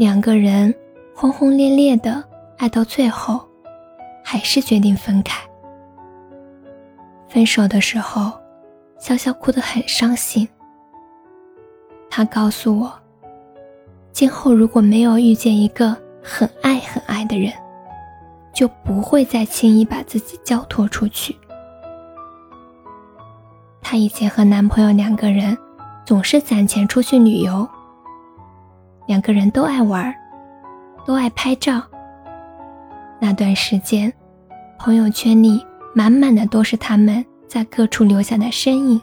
两个人轰轰烈烈的爱到最后，还是决定分开。分手的时候，潇潇哭得很伤心。他告诉我，今后如果没有遇见一个很爱很爱的人，就不会再轻易把自己交托出去。她以前和男朋友两个人。总是攒钱出去旅游。两个人都爱玩，都爱拍照。那段时间，朋友圈里满满的都是他们在各处留下的身影。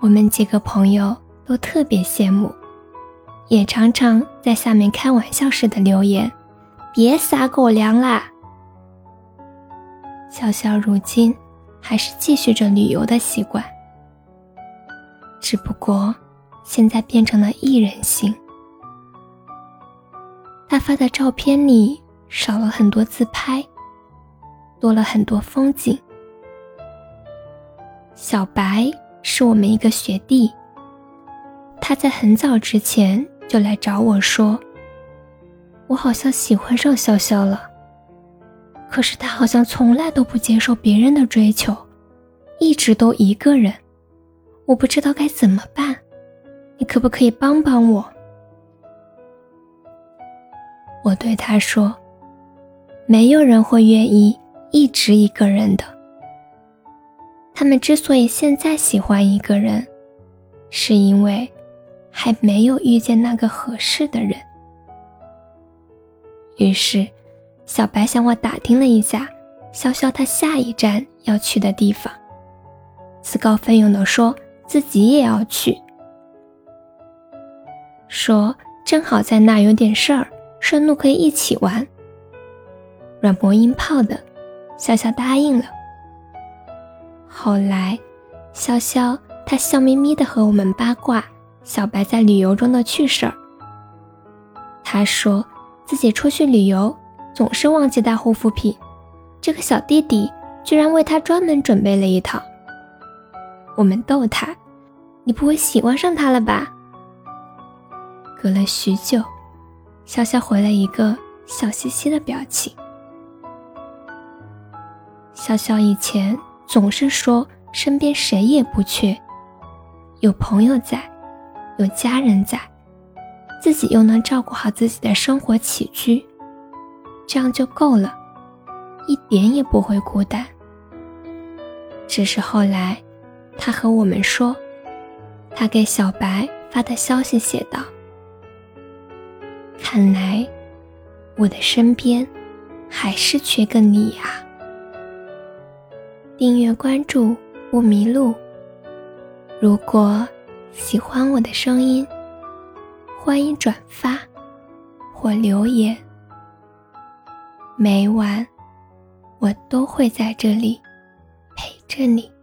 我们几个朋友都特别羡慕，也常常在下面开玩笑似的留言：“别撒狗粮啦！”潇潇如今还是继续着旅游的习惯。只不过，现在变成了艺人型。他发的照片里少了很多自拍，多了很多风景。小白是我们一个学弟，他在很早之前就来找我说：“我好像喜欢上潇潇了，可是他好像从来都不接受别人的追求，一直都一个人。”我不知道该怎么办，可不可以帮帮我？我对他说：“没有人会愿意一直一个人的。他们之所以现在喜欢一个人，是因为还没有遇见那个合适的人。”于是，小白向我打听了一下潇潇他下一站要去的地方，自告奋勇地说。自己也要去，说正好在那有点事儿，顺路可以一起玩。软磨硬泡的，潇潇答应了。后来，潇潇他笑眯眯的和我们八卦小白在旅游中的趣事儿。他说自己出去旅游总是忘记带护肤品，这个小弟弟居然为他专门准备了一套。我们逗他：“你不会喜欢上他了吧？”隔了许久，潇潇回了一个笑嘻嘻的表情。潇潇以前总是说身边谁也不缺，有朋友在，有家人在，自己又能照顾好自己的生活起居，这样就够了，一点也不会孤单。只是后来。他和我们说，他给小白发的消息写道：“看来我的身边还是缺个你呀。”订阅关注不迷路。如果喜欢我的声音，欢迎转发或留言。每晚我都会在这里陪着你。